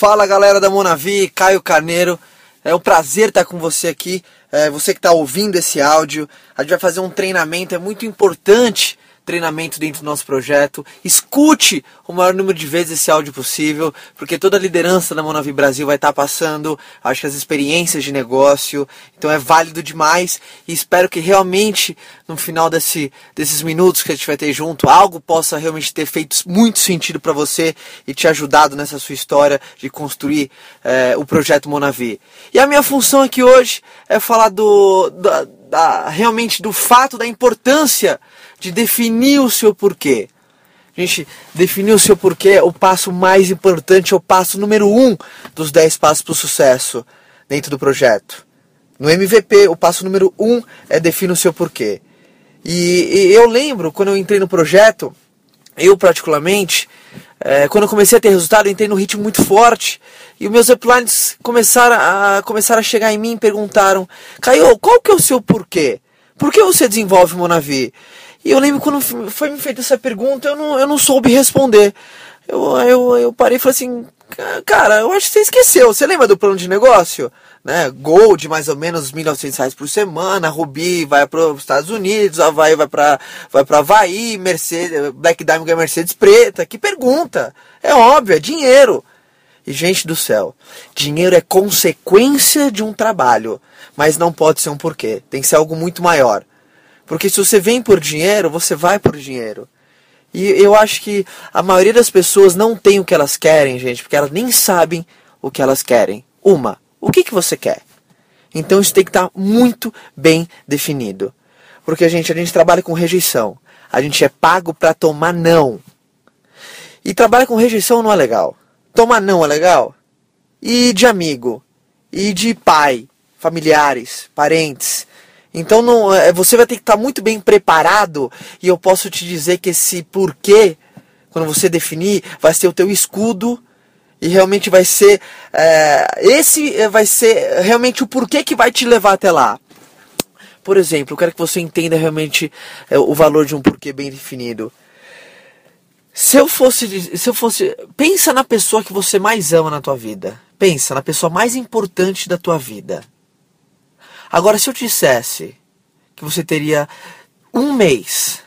Fala galera da Monavi, Caio Carneiro. É um prazer estar com você aqui. É, você que está ouvindo esse áudio. A gente vai fazer um treinamento, é muito importante treinamento dentro do nosso projeto. Escute o maior número de vezes esse áudio possível, porque toda a liderança da Monavi Brasil vai estar passando, acho que as experiências de negócio, então é válido demais e espero que realmente no final desse, desses minutos que a gente vai ter junto, algo possa realmente ter feito muito sentido para você e te ajudado nessa sua história de construir é, o projeto Monavi. E a minha função aqui hoje é falar do, da, realmente do fato da importância de definir o seu porquê. Gente, definir o seu porquê é o passo mais importante, é o passo número um dos 10 passos para o sucesso dentro do projeto. No MVP, o passo número um é definir o seu porquê. E, e eu lembro, quando eu entrei no projeto, eu particularmente, é, quando eu comecei a ter resultado, entrei num ritmo muito forte. E os meus uplines começaram a, começaram a chegar em mim e perguntaram, Caio, qual que é o seu porquê? Por que você desenvolve Monavi? E eu lembro quando foi me feita essa pergunta, eu não, eu não soube responder. Eu, eu, eu parei e falei assim, cara, eu acho que você esqueceu. Você lembra do plano de negócio? Né? Gold, mais ou menos 1.900 reais por semana. Ruby vai para os Estados Unidos. Havaí vai para vai para Havaí. Mercedes, Black Diamond é Mercedes preta. Que pergunta? É óbvio, é dinheiro. E gente do céu, dinheiro é consequência de um trabalho, mas não pode ser um porquê. Tem que ser algo muito maior. Porque se você vem por dinheiro, você vai por dinheiro. E eu acho que a maioria das pessoas não tem o que elas querem, gente, porque elas nem sabem o que elas querem. Uma, o que, que você quer? Então isso tem que estar muito bem definido. Porque, gente, a gente trabalha com rejeição. A gente é pago para tomar não. E trabalhar com rejeição não é legal. Tomar não é legal? E de amigo? E de pai? Familiares? Parentes? Então não, é, você vai ter que estar muito bem preparado e eu posso te dizer que esse porquê, quando você definir, vai ser o teu escudo e realmente vai ser é, esse é, vai ser realmente o porquê que vai te levar até lá. Por exemplo, eu quero que você entenda realmente é, o valor de um porquê bem definido. Se eu fosse, se eu fosse, pensa na pessoa que você mais ama na tua vida. Pensa na pessoa mais importante da tua vida. Agora, se eu dissesse que você teria um mês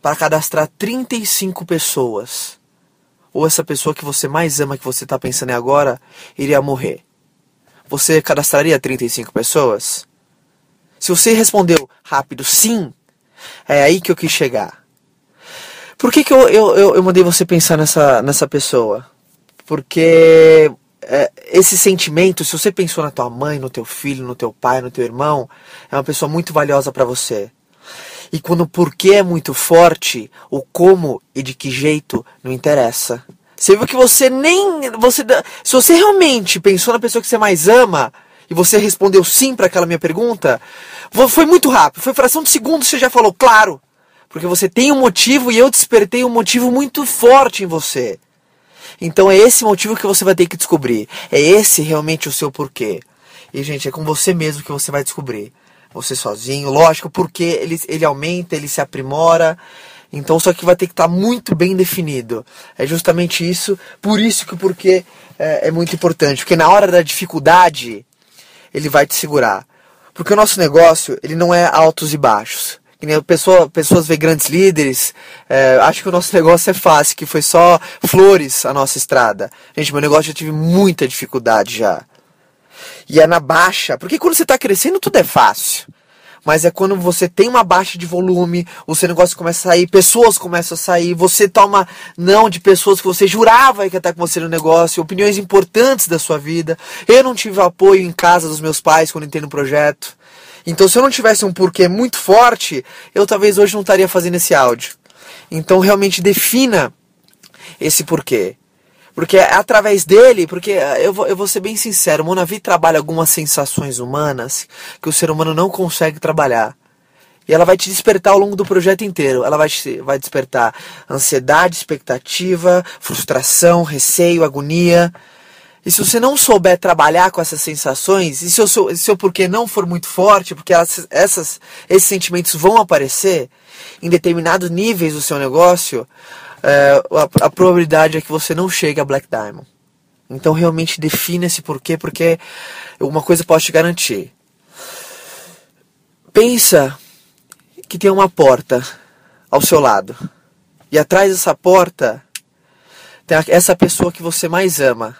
para cadastrar 35 pessoas, ou essa pessoa que você mais ama, que você está pensando em agora, iria morrer, você cadastraria 35 pessoas? Se você respondeu rápido sim, é aí que eu quis chegar. Por que, que eu, eu, eu, eu mandei você pensar nessa, nessa pessoa? Porque esse sentimento, se você pensou na tua mãe, no teu filho, no teu pai, no teu irmão, é uma pessoa muito valiosa para você. E quando o porquê é muito forte, o como e de que jeito não interessa. Você viu que você nem. Você, se você realmente pensou na pessoa que você mais ama e você respondeu sim para aquela minha pergunta, foi muito rápido. Foi fração de segundos você já falou, claro. Porque você tem um motivo e eu despertei um motivo muito forte em você. Então é esse motivo que você vai ter que descobrir. É esse realmente o seu porquê. E, gente, é com você mesmo que você vai descobrir. Você sozinho, lógico, porque ele, ele aumenta, ele se aprimora. Então, só que vai ter que estar muito bem definido. É justamente isso, por isso que o porquê é, é muito importante. Porque na hora da dificuldade, ele vai te segurar. Porque o nosso negócio, ele não é altos e baixos pessoa, pessoas vê grandes líderes, é, acho que o nosso negócio é fácil, que foi só flores a nossa estrada. Gente, meu negócio já tive muita dificuldade já. E é na baixa, porque quando você está crescendo tudo é fácil. Mas é quando você tem uma baixa de volume, o seu negócio começa a sair, pessoas começam a sair, você toma não de pessoas que você jurava que ia estar com você no negócio, opiniões importantes da sua vida. Eu não tive apoio em casa dos meus pais quando entrei no projeto. Então, se eu não tivesse um porquê muito forte, eu talvez hoje não estaria fazendo esse áudio. Então, realmente defina esse porquê. Porque é através dele, porque eu vou, eu vou ser bem sincero, o Monavi trabalha algumas sensações humanas que o ser humano não consegue trabalhar. E ela vai te despertar ao longo do projeto inteiro. Ela vai, te, vai despertar ansiedade, expectativa, frustração, receio, agonia. E se você não souber trabalhar com essas sensações, e se o seu, seu porquê não for muito forte, porque elas, essas, esses sentimentos vão aparecer em determinados níveis do seu negócio, é, a, a, probabilidade é que você não chegue a Black Diamond. Então realmente defina esse porquê, porque uma coisa posso te garantir. Pensa que tem uma porta ao seu lado. E atrás dessa porta tem essa pessoa que você mais ama.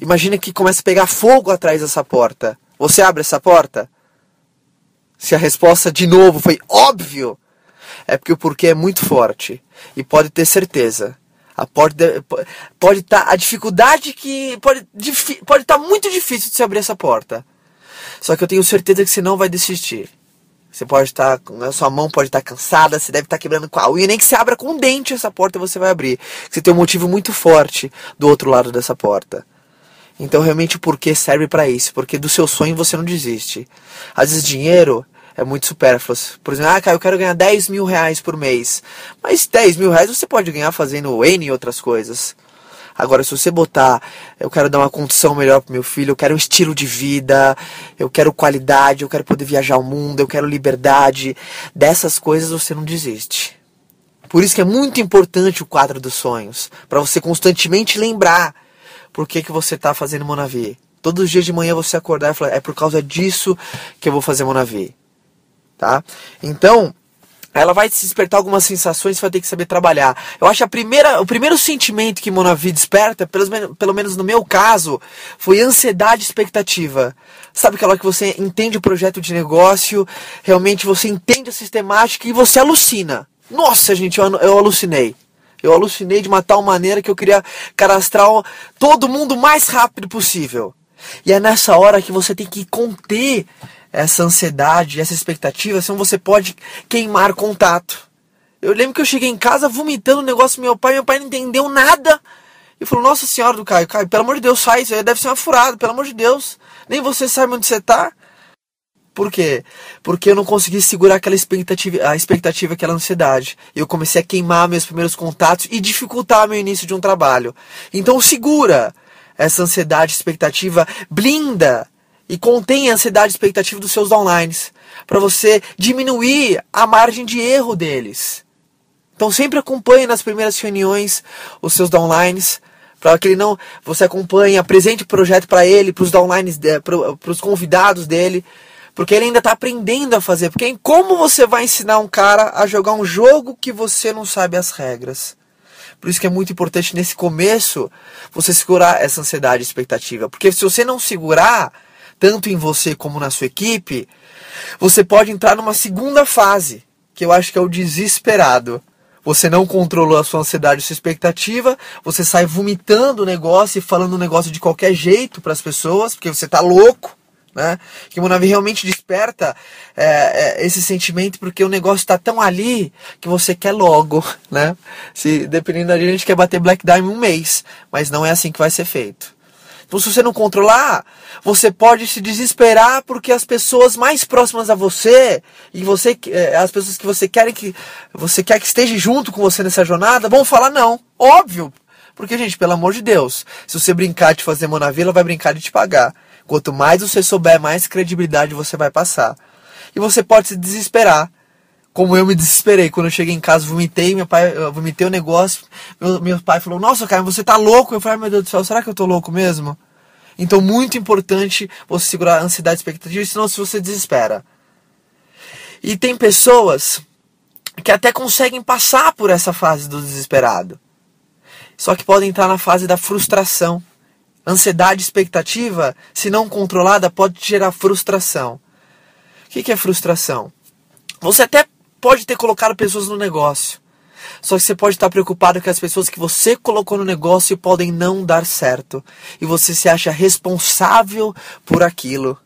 Imagina que começa a pegar fogo atrás dessa porta. Você abre essa porta? Se a resposta de novo foi óbvio, é porque o porquê é muito forte. E pode ter certeza. A porta pode estar tá, a dificuldade que pode pode estar tá muito difícil de se abrir essa porta. Só que eu tenho certeza que você não vai desistir. Você pode estar, a sua mão pode estar cansada, você deve estar quebrando com a unha, nem que você abra com um dente essa porta você vai abrir. Você tem um motivo muito forte do outro lado dessa porta. Então realmente o porquê serve para isso, porque do seu sonho você não desiste. Às vezes dinheiro é muito supérfluo. Por exemplo, ah, cara, eu quero ganhar 10 mil reais por mês. Mas 10 mil reais você pode ganhar fazendo N e outras coisas. Agora, se você botar, eu quero dar uma condição melhor pro meu filho, eu quero um estilo de vida, eu quero qualidade, eu quero poder viajar o mundo, eu quero liberdade, dessas coisas você não desiste. Por isso que é muito importante o quadro dos sonhos, para você constantemente lembrar por que, que você está fazendo Monavi. Todos os dias de manhã você acordar e falar, é por causa disso que eu vou fazer Monavi tá? Então, ela vai te despertar algumas sensações, você vai ter que saber trabalhar. Eu acho a primeira, o primeiro sentimento que Monavi desperta, pelo, pelo menos no meu caso, foi ansiedade e expectativa. Sabe aquela que você entende o projeto de negócio, realmente você entende a sistemática e você alucina. Nossa, gente, eu, eu alucinei. Eu alucinei de uma tal maneira que eu queria cadastrar todo mundo o mais rápido possível. E é nessa hora que você tem que conter essa ansiedade, essa expectativa, senão você pode queimar contato. Eu lembro que eu cheguei em casa vomitando o negócio do meu pai, meu pai não entendeu nada. E falou, nossa senhora do Caio, Caio, pelo amor de Deus, sai, isso aí deve ser uma furada, pelo amor de Deus. Nem você sabe onde você tá. Por quê? Porque eu não consegui segurar aquela expectativa, a expectativa, aquela ansiedade. Eu comecei a queimar meus primeiros contatos e dificultar meu início de um trabalho. Então segura essa ansiedade, expectativa, blinda e contém a ansiedade expectativa dos seus downlines, para você diminuir a margem de erro deles. Então sempre acompanhe nas primeiras reuniões os seus downlines, para que ele não, você acompanhe, apresente o projeto para ele, para os downlines, para os convidados dele, porque ele ainda está aprendendo a fazer. Porque como você vai ensinar um cara a jogar um jogo que você não sabe as regras? Por isso que é muito importante nesse começo você segurar essa ansiedade e expectativa, porque se você não segurar, tanto em você como na sua equipe, você pode entrar numa segunda fase, que eu acho que é o desesperado. Você não controlou a sua ansiedade e sua expectativa, você sai vomitando o negócio e falando o negócio de qualquer jeito para as pessoas, porque você está louco. Né? Que o Monavi realmente desperta é, é, esse sentimento porque o negócio está tão ali que você quer logo, né? Se dependendo da gente, a gente quer bater Black Diamond um mês, mas não é assim que vai ser feito. Então, se você não controlar, você pode se desesperar porque as pessoas mais próximas a você e você, eh, as pessoas que você quer que você quer que esteja junto com você nessa jornada, vão falar não. Óbvio. Porque, gente, pelo amor de Deus, se você brincar de fazer monavila, vai brincar de te pagar. Quanto mais você souber, mais credibilidade você vai passar. E você pode se desesperar como eu me desesperei. Quando eu cheguei em casa, vomitei, meu pai, vomitei o negócio. Meu, meu pai falou, nossa, cara, você tá louco? Eu falei, meu Deus do céu, será que eu tô louco mesmo? Então, muito importante você segurar a ansiedade e expectativa, senão se você desespera. E tem pessoas que até conseguem passar por essa fase do desesperado. Só que podem entrar na fase da frustração. Ansiedade e expectativa, se não controlada, pode gerar frustração. O que é frustração? Você até pode ter colocado pessoas no negócio. Só que você pode estar preocupado que as pessoas que você colocou no negócio podem não dar certo. E você se acha responsável por aquilo.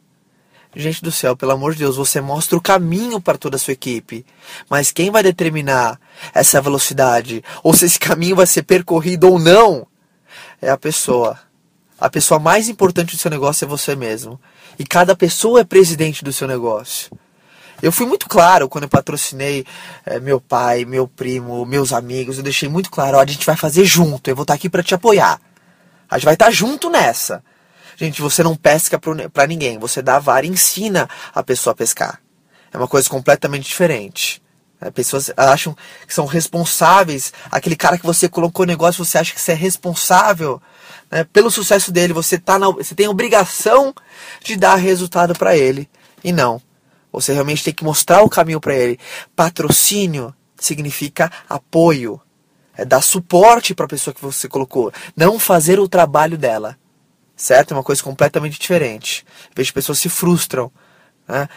Gente do céu, pelo amor de Deus, você mostra o caminho para toda a sua equipe. Mas quem vai determinar essa velocidade, ou se esse caminho vai ser percorrido ou não, é a pessoa. A pessoa mais importante do seu negócio é você mesmo. E cada pessoa é presidente do seu negócio. Eu fui muito claro quando eu patrocinei é, meu pai, meu primo, meus amigos. Eu deixei muito claro: ó, a gente vai fazer junto. Eu vou estar aqui para te apoiar. A gente vai estar junto nessa. Gente, você não pesca para ninguém. Você dá a vara e ensina a pessoa a pescar. É uma coisa completamente diferente. Né? Pessoas acham que são responsáveis. Aquele cara que você colocou no negócio, você acha que você é responsável né? pelo sucesso dele. Você, tá na, você tem a obrigação de dar resultado para ele. E não. Você realmente tem que mostrar o caminho para ele. Patrocínio significa apoio. É dar suporte para a pessoa que você colocou. Não fazer o trabalho dela. Certo? É uma coisa completamente diferente. Vejo pessoas se frustram né?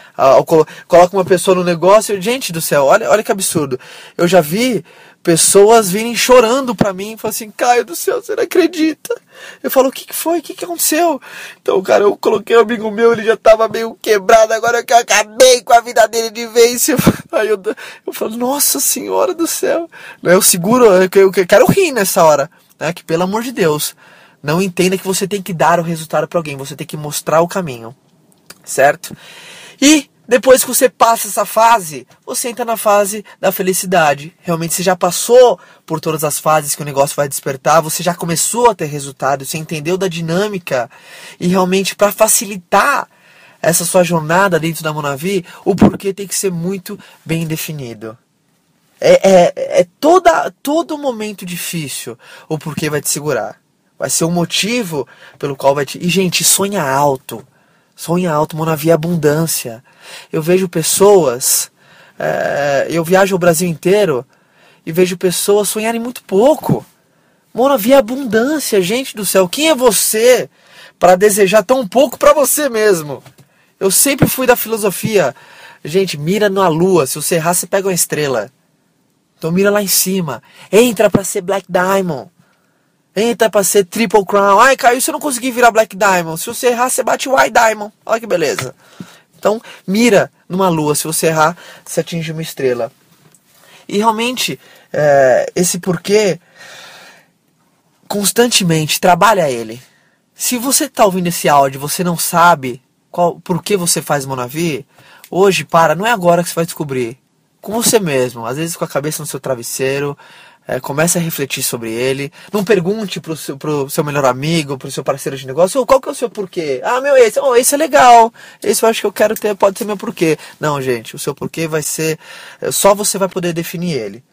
Coloca uma pessoa no negócio, gente do céu, olha, olha que absurdo. Eu já vi pessoas virem chorando pra mim, falam assim, Caio do céu, você não acredita? Eu falo, o que, que foi? O que, que aconteceu? Então, cara, eu coloquei um amigo meu, ele já tava meio quebrado, agora que eu acabei com a vida dele de vez. Aí eu, eu falo, nossa senhora do céu. Eu seguro, eu quero rir nessa hora, né? Que pelo amor de Deus, não entenda que você tem que dar o resultado para alguém, você tem que mostrar o caminho, certo? E depois que você passa essa fase, você entra na fase da felicidade. Realmente você já passou por todas as fases que o negócio vai despertar, você já começou a ter resultado, você entendeu da dinâmica e realmente para facilitar essa sua jornada dentro da Monavi, o porquê tem que ser muito bem definido. É, é, é toda, todo momento difícil o porquê vai te segurar. Vai ser o motivo pelo qual vai te. E, gente, sonha alto. Sonha alto, Monavi abundância. Eu vejo pessoas, é, eu viajo o Brasil inteiro e vejo pessoas sonharem muito pouco. Monavi abundância, gente do céu. Quem é você para desejar tão pouco para você mesmo? Eu sempre fui da filosofia, gente, mira na lua. Se você errar, você pega uma estrela. Então mira lá em cima. Entra para ser Black Diamond. Pra ser Triple Crown. Ai, se eu não conseguir virar Black Diamond, se você errar, você bate White Diamond. Olha que beleza. Então, mira numa lua. Se você errar, você atinge uma estrela. E realmente, é, esse porquê, constantemente, trabalha ele. Se você está ouvindo esse áudio você não sabe qual, por que você faz Monavi, hoje, para, não é agora que você vai descobrir. Com você mesmo, às vezes com a cabeça no seu travesseiro, é, comece a refletir sobre ele. Não pergunte pro seu, pro seu melhor amigo, pro seu parceiro de negócio, qual que é o seu porquê? Ah, meu, esse, oh, esse é legal. Esse eu acho que eu quero ter, pode ser meu porquê. Não, gente, o seu porquê vai ser. É, só você vai poder definir ele.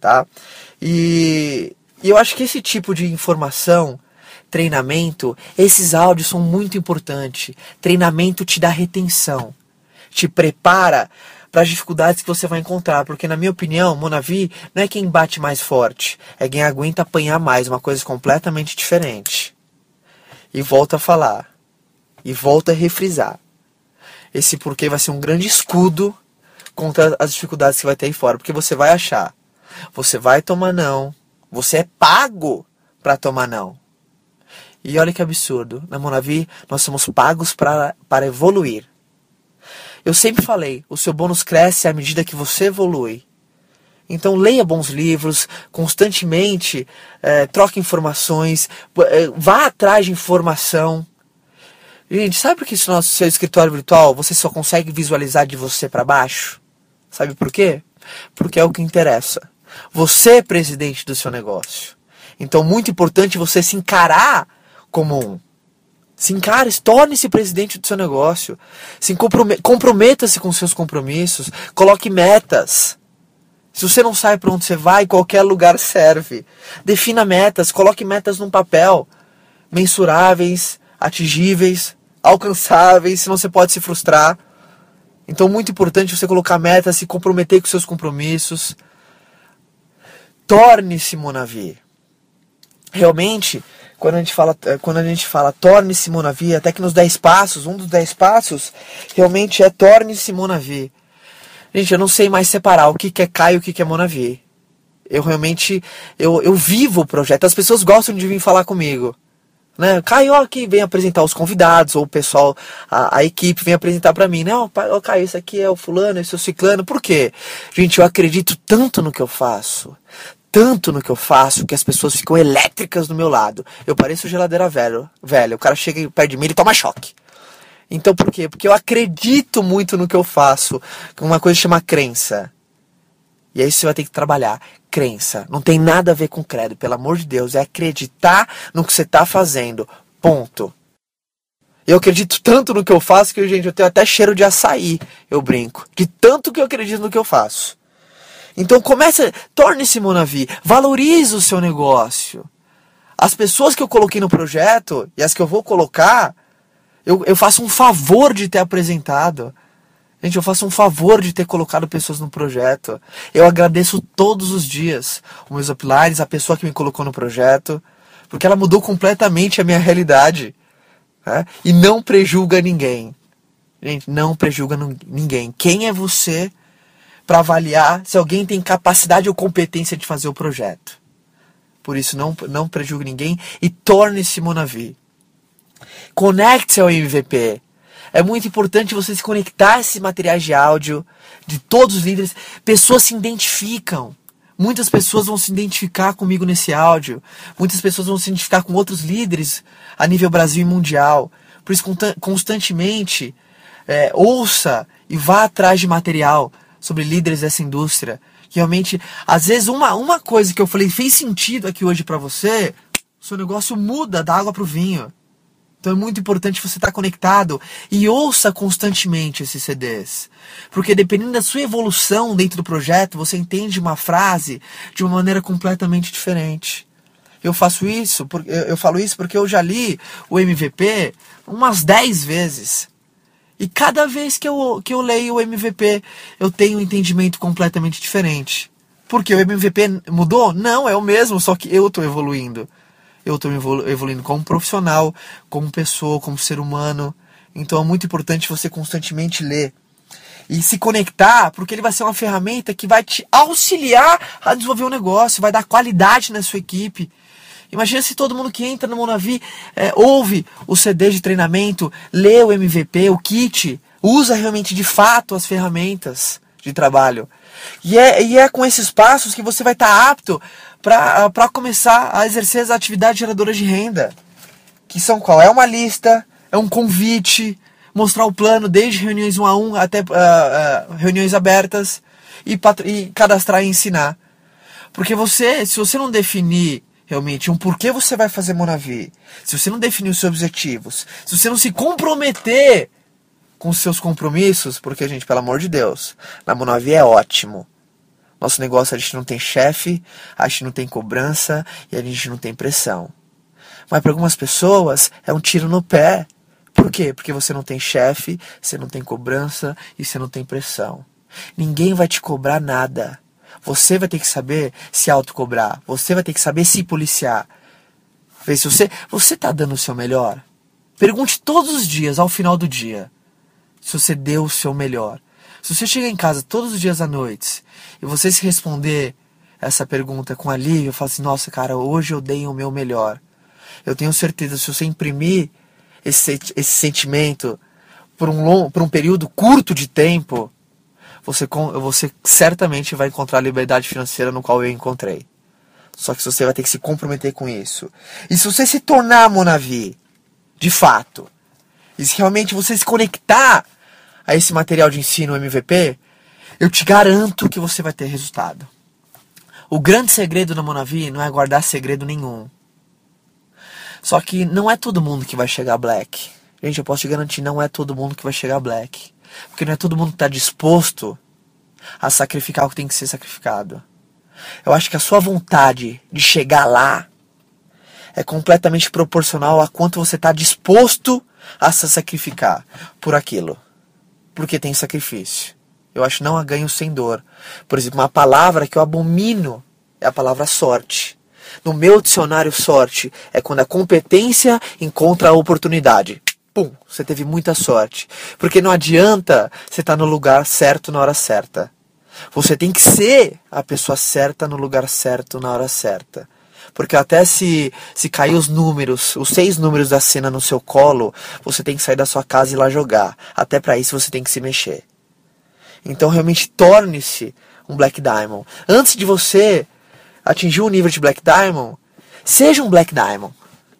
Tá? E, e eu acho que esse tipo de informação, treinamento, esses áudios são muito importantes. Treinamento te dá retenção, te prepara para as dificuldades que você vai encontrar, porque na minha opinião, Monavi não é quem bate mais forte, é quem aguenta apanhar mais, uma coisa completamente diferente. E volta a falar, e volta a refrisar. Esse porquê vai ser um grande escudo contra as dificuldades que vai ter aí fora, porque você vai achar, você vai tomar não, você é pago para tomar não. E olha que absurdo, na Monavi nós somos pagos para, para evoluir. Eu sempre falei, o seu bônus cresce à medida que você evolui. Então leia bons livros, constantemente é, troque informações, é, vá atrás de informação. Gente, sabe por que isso nosso seu escritório virtual você só consegue visualizar de você para baixo? Sabe por quê? Porque é o que interessa. Você é presidente do seu negócio. Então, muito importante você se encarar como um. Se encare, torne-se presidente do seu negócio. Se comprometa-se com seus compromissos. Coloque metas. Se você não sabe para onde você vai, qualquer lugar serve. Defina metas, coloque metas num papel. Mensuráveis, atingíveis, alcançáveis, senão você pode se frustrar. Então, muito importante você colocar metas, se comprometer com seus compromissos. Torne-se Monavi. Realmente, quando a gente fala, eh, quando a gente fala torne-se Monavi, até que nos 10 passos, um dos 10 passos realmente é torne-se Monavi. Gente, eu não sei mais separar o que, que é Caio e o que, que é Monavi. Eu realmente, eu, eu vivo o projeto. As pessoas gostam de vir falar comigo. Né? Caio aqui vem apresentar os convidados, ou o pessoal, a, a equipe vem apresentar para mim, né? Ó, oh, Caio, esse aqui é o fulano, esse é o ciclano. Por quê? Gente, eu acredito tanto no que eu faço, tanto no que eu faço que as pessoas ficam elétricas do meu lado. Eu pareço geladeira velho, velho. O cara chega perto de mim e toma choque. Então por quê? Porque eu acredito muito no que eu faço. Uma coisa chama crença. E aí você vai ter que trabalhar. Crença. Não tem nada a ver com credo, pelo amor de Deus. É acreditar no que você está fazendo. Ponto. Eu acredito tanto no que eu faço que, gente, eu tenho até cheiro de açaí, eu brinco. De tanto que eu acredito no que eu faço. Então comece, torne-se Monavi, valorize o seu negócio. As pessoas que eu coloquei no projeto e as que eu vou colocar, eu, eu faço um favor de ter apresentado. Gente, eu faço um favor de ter colocado pessoas no projeto. Eu agradeço todos os dias os meus uplines, a pessoa que me colocou no projeto, porque ela mudou completamente a minha realidade. Né? E não prejulga ninguém. Gente, não prejulga ninguém. Quem é você para avaliar se alguém tem capacidade ou competência de fazer o projeto? Por isso, não, não prejulgue ninguém e torne-se Monavi. Conecte-se ao MVP. É muito importante você se conectar a esses materiais de áudio de todos os líderes. Pessoas se identificam. Muitas pessoas vão se identificar comigo nesse áudio. Muitas pessoas vão se identificar com outros líderes a nível Brasil e mundial. Por isso, constantemente, é, ouça e vá atrás de material sobre líderes dessa indústria. Que realmente, às vezes, uma, uma coisa que eu falei fez sentido aqui hoje para você, o seu negócio muda da água para o vinho. Então é muito importante você estar conectado e ouça constantemente esses CDs. Porque dependendo da sua evolução dentro do projeto, você entende uma frase de uma maneira completamente diferente. Eu faço isso, eu falo isso porque eu já li o MVP umas 10 vezes. E cada vez que eu, que eu leio o MVP, eu tenho um entendimento completamente diferente. Porque o MVP mudou? Não, é o mesmo, só que eu estou evoluindo eu estou evoluindo como profissional, como pessoa, como ser humano. Então é muito importante você constantemente ler e se conectar, porque ele vai ser uma ferramenta que vai te auxiliar a desenvolver um negócio, vai dar qualidade na sua equipe. Imagina se todo mundo que entra no Monavi é, ouve o CD de treinamento, lê o MVP, o kit, usa realmente de fato as ferramentas de trabalho. E é, e é com esses passos que você vai estar tá apto para começar a exercer as atividades geradoras de renda. Que são qual? É uma lista, é um convite, mostrar o plano desde reuniões 1 a 1 até uh, uh, reuniões abertas e, e cadastrar e ensinar. Porque você, se você não definir realmente um porquê você vai fazer Monavi, se você não definir os seus objetivos, se você não se comprometer com os seus compromissos, porque, gente, pelo amor de Deus, na Monavi é ótimo. Nosso negócio a gente não tem chefe, a gente não tem cobrança e a gente não tem pressão. Mas para algumas pessoas é um tiro no pé. Por quê? Porque você não tem chefe, você não tem cobrança e você não tem pressão. Ninguém vai te cobrar nada. Você vai ter que saber se autocobrar. Você vai ter que saber se policiar. Vê se você você está dando o seu melhor. Pergunte todos os dias ao final do dia se você deu o seu melhor. Se você chega em casa todos os dias à noite e você se responder essa pergunta com alívio, fala assim: nossa, cara, hoje eu dei o meu melhor. Eu tenho certeza, se você imprimir esse, esse sentimento por um, long, por um período curto de tempo, você, você certamente vai encontrar a liberdade financeira no qual eu encontrei. Só que você vai ter que se comprometer com isso. E se você se tornar Monavi, de fato, e se realmente você se conectar a esse material de ensino MVP, eu te garanto que você vai ter resultado. O grande segredo da Monavi não é guardar segredo nenhum. Só que não é todo mundo que vai chegar black. Gente, eu posso te garantir, não é todo mundo que vai chegar black. Porque não é todo mundo que está disposto a sacrificar o que tem que ser sacrificado. Eu acho que a sua vontade de chegar lá é completamente proporcional a quanto você está disposto a se sacrificar por aquilo porque tem sacrifício. Eu acho não há ganho sem dor. Por exemplo, uma palavra que eu abomino é a palavra sorte. No meu dicionário, sorte é quando a competência encontra a oportunidade. Pum, você teve muita sorte. Porque não adianta você estar no lugar certo na hora certa. Você tem que ser a pessoa certa no lugar certo na hora certa. Porque até se, se cair os números, os seis números da cena no seu colo, você tem que sair da sua casa e ir lá jogar. Até para isso você tem que se mexer. Então realmente torne-se um Black Diamond. Antes de você atingir o nível de Black Diamond, seja um Black Diamond.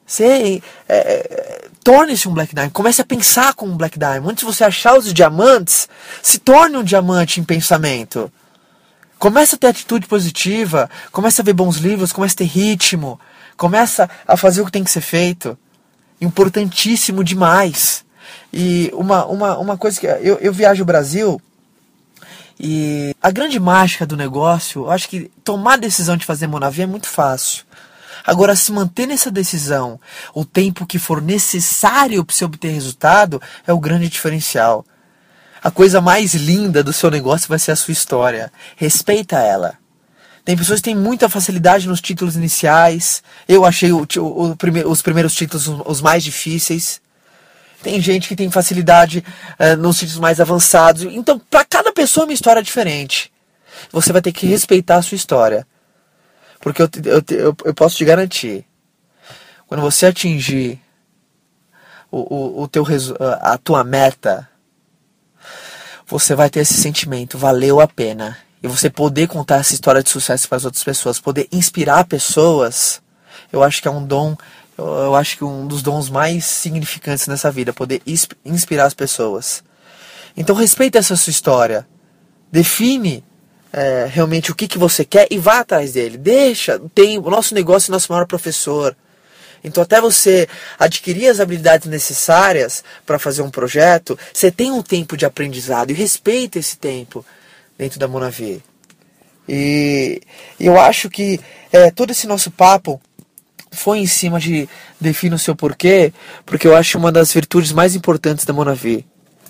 Se, é, é, torne-se um Black Diamond. Comece a pensar como um Black Diamond. Antes de você achar os diamantes, se torne um diamante em pensamento. Começa a ter atitude positiva, começa a ver bons livros, começa a ter ritmo, começa a fazer o que tem que ser feito. Importantíssimo demais. E uma, uma, uma coisa que eu, eu viajo o Brasil E a grande mágica do negócio, eu acho que tomar a decisão de fazer Monavi é muito fácil. Agora, se manter nessa decisão o tempo que for necessário para você obter resultado é o grande diferencial. A coisa mais linda do seu negócio vai ser a sua história. Respeita ela. Tem pessoas que têm muita facilidade nos títulos iniciais. Eu achei o, o, o os primeiros títulos os mais difíceis. Tem gente que tem facilidade uh, nos títulos mais avançados. Então, para cada pessoa, é uma história diferente. Você vai ter que respeitar a sua história. Porque eu, eu, eu, eu posso te garantir, quando você atingir o, o, o teu, a tua meta, você vai ter esse sentimento, valeu a pena. E você poder contar essa história de sucesso para as outras pessoas, poder inspirar pessoas, eu acho que é um dom, eu acho que um dos dons mais significantes nessa vida, poder inspirar as pessoas. Então respeita essa sua história. Define é, realmente o que, que você quer e vá atrás dele. Deixa, tem o nosso negócio é nosso maior professor. Então, até você adquirir as habilidades necessárias para fazer um projeto, você tem um tempo de aprendizado e respeita esse tempo dentro da Monavi. E eu acho que é, todo esse nosso papo foi em cima de definir o seu porquê, porque eu acho uma das virtudes mais importantes da Monavi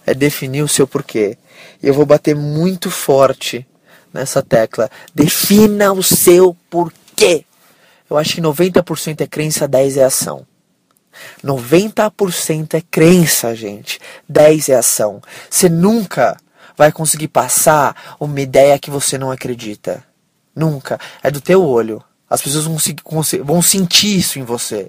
é definir o seu porquê. E eu vou bater muito forte nessa tecla. Defina o seu porquê. Eu acho que 90% é crença, 10% é ação. 90% é crença, gente. 10% é ação. Você nunca vai conseguir passar uma ideia que você não acredita. Nunca. É do teu olho. As pessoas vão, vão sentir isso em você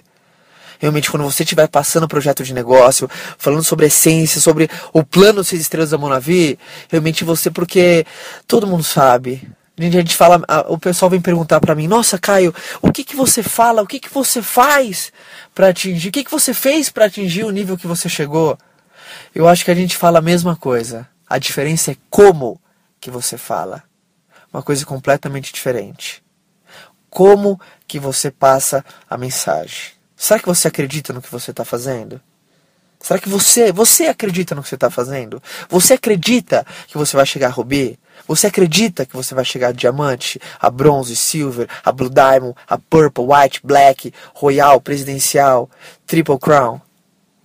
realmente quando você estiver passando o projeto de negócio, falando sobre essência, sobre o plano Seis Estrelas da Monavi, realmente você, porque todo mundo sabe. A gente fala, o pessoal vem perguntar para mim, nossa, Caio, o que que você fala, o que que você faz para atingir, o que que você fez para atingir o nível que você chegou? Eu acho que a gente fala a mesma coisa. A diferença é como que você fala. Uma coisa completamente diferente. Como que você passa a mensagem. Será que você acredita no que você está fazendo? Será que você, você acredita no que você está fazendo? Você acredita que você vai chegar a rubi? Você acredita que você vai chegar a diamante, a bronze, silver, a blue diamond, a purple, white, black, royal, presidencial, triple crown?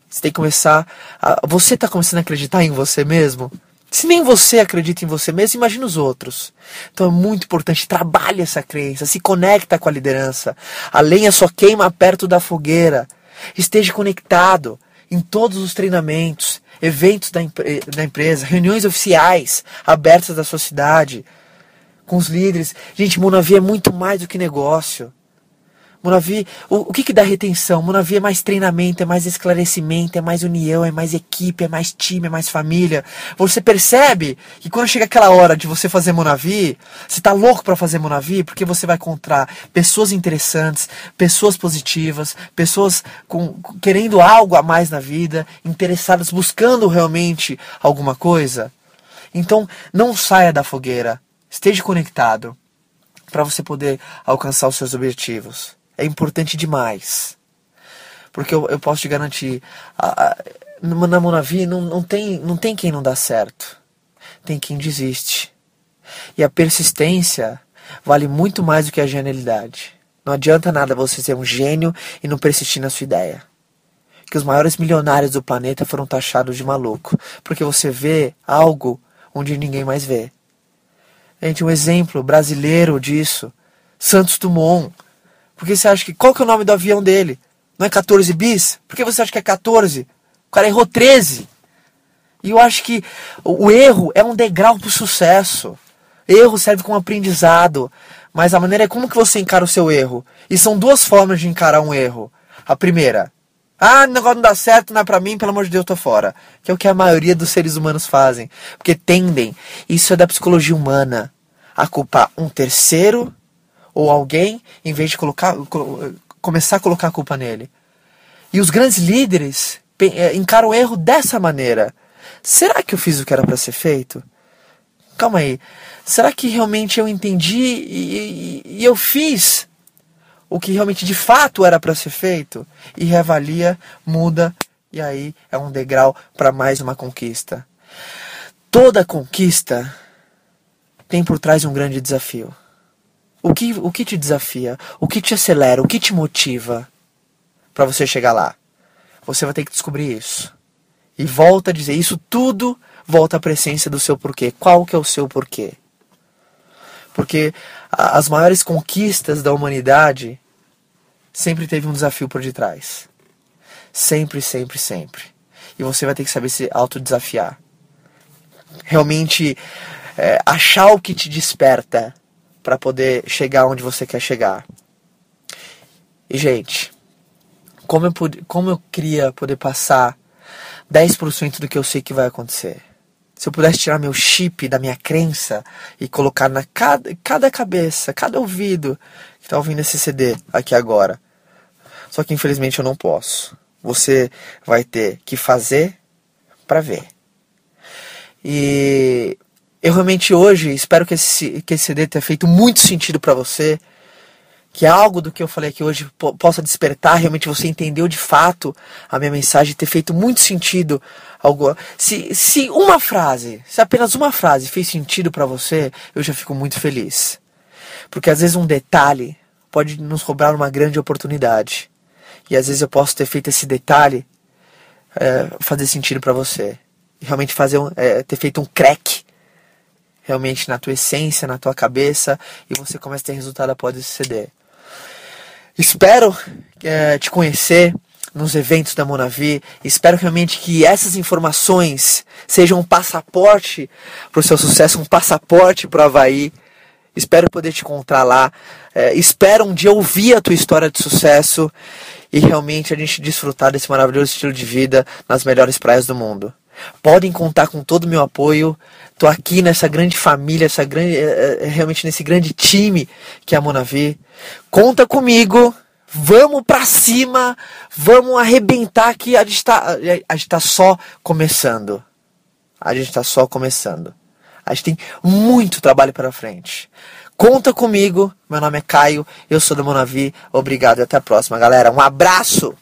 Você tem que começar. A, você está começando a acreditar em você mesmo? Se nem você acredita em você mesmo, imagine os outros. Então é muito importante, trabalhe essa crença, se conecta com a liderança. A lenha só queima perto da fogueira. Esteja conectado em todos os treinamentos, eventos da, da empresa, reuniões oficiais abertas da sua cidade, com os líderes. Gente, Monavi é muito mais do que negócio. Monavi, o, o que, que dá retenção? Monavi é mais treinamento, é mais esclarecimento, é mais união, é mais equipe, é mais time, é mais família. Você percebe que quando chega aquela hora de você fazer Monavi, você tá louco para fazer Monavi porque você vai encontrar pessoas interessantes, pessoas positivas, pessoas com, querendo algo a mais na vida, interessadas, buscando realmente alguma coisa. Então, não saia da fogueira. Esteja conectado para você poder alcançar os seus objetivos é importante demais. Porque eu, eu posso te garantir, a, a, na Monavi não, não, tem, não tem quem não dá certo. Tem quem desiste. E a persistência vale muito mais do que a genialidade. Não adianta nada você ser um gênio e não persistir na sua ideia. Que os maiores milionários do planeta foram taxados de maluco. Porque você vê algo onde ninguém mais vê. Gente, um exemplo brasileiro disso. Santos Dumont porque você acha que. Qual que é o nome do avião dele? Não é 14 bis? Por que você acha que é 14? O cara errou 13. E eu acho que o erro é um degrau para o sucesso. Erro serve como aprendizado. Mas a maneira é como que você encara o seu erro. E são duas formas de encarar um erro. A primeira, ah, o negócio não dá certo, não é pra mim, pelo amor de Deus, tô fora. Que é o que a maioria dos seres humanos fazem. Porque tendem, isso é da psicologia humana, a culpar um terceiro ou alguém, em vez de colocar, começar a colocar a culpa nele. E os grandes líderes é, encaram o erro dessa maneira. Será que eu fiz o que era para ser feito? Calma aí. Será que realmente eu entendi e, e, e eu fiz o que realmente de fato era para ser feito? E reavalia, muda e aí é um degrau para mais uma conquista. Toda conquista tem por trás um grande desafio. O que, o que te desafia? O que te acelera? O que te motiva para você chegar lá? Você vai ter que descobrir isso. E volta a dizer, isso tudo volta para a essência do seu porquê. Qual que é o seu porquê? Porque as maiores conquistas da humanidade sempre teve um desafio por detrás. Sempre, sempre, sempre. E você vai ter que saber se autodesafiar. Realmente é, achar o que te desperta para poder chegar onde você quer chegar. E, gente, como eu, pude, como eu queria poder passar 10% do que eu sei que vai acontecer. Se eu pudesse tirar meu chip da minha crença e colocar na cada, cada cabeça, cada ouvido que está ouvindo esse CD aqui agora. Só que infelizmente eu não posso. Você vai ter que fazer para ver. E eu realmente hoje espero que esse, que esse CD tenha feito muito sentido para você que algo do que eu falei aqui hoje possa despertar, realmente você entendeu de fato a minha mensagem, ter feito muito sentido. Algo, se, se uma frase, se apenas uma frase fez sentido para você, eu já fico muito feliz. Porque às vezes um detalhe pode nos roubar uma grande oportunidade. E às vezes eu posso ter feito esse detalhe é, fazer sentido para você. Realmente fazer um, é, ter feito um crack realmente na tua essência, na tua cabeça, e você começa a ter resultado após esse CD. Espero é, te conhecer nos eventos da Monavi. Espero realmente que essas informações sejam um passaporte para o seu sucesso, um passaporte para o Havaí. Espero poder te encontrar lá. É, espero um dia ouvir a tua história de sucesso e realmente a gente desfrutar desse maravilhoso estilo de vida nas melhores praias do mundo. Podem contar com todo o meu apoio. Tô aqui nessa grande família, essa grande, é, é, realmente nesse grande time que é a Monavi. Conta comigo. Vamos pra cima. Vamos arrebentar que a gente tá, a gente tá só começando. A gente tá só começando. A gente tem muito trabalho pela frente. Conta comigo. Meu nome é Caio. Eu sou da Monavi. Obrigado e até a próxima, galera. Um abraço.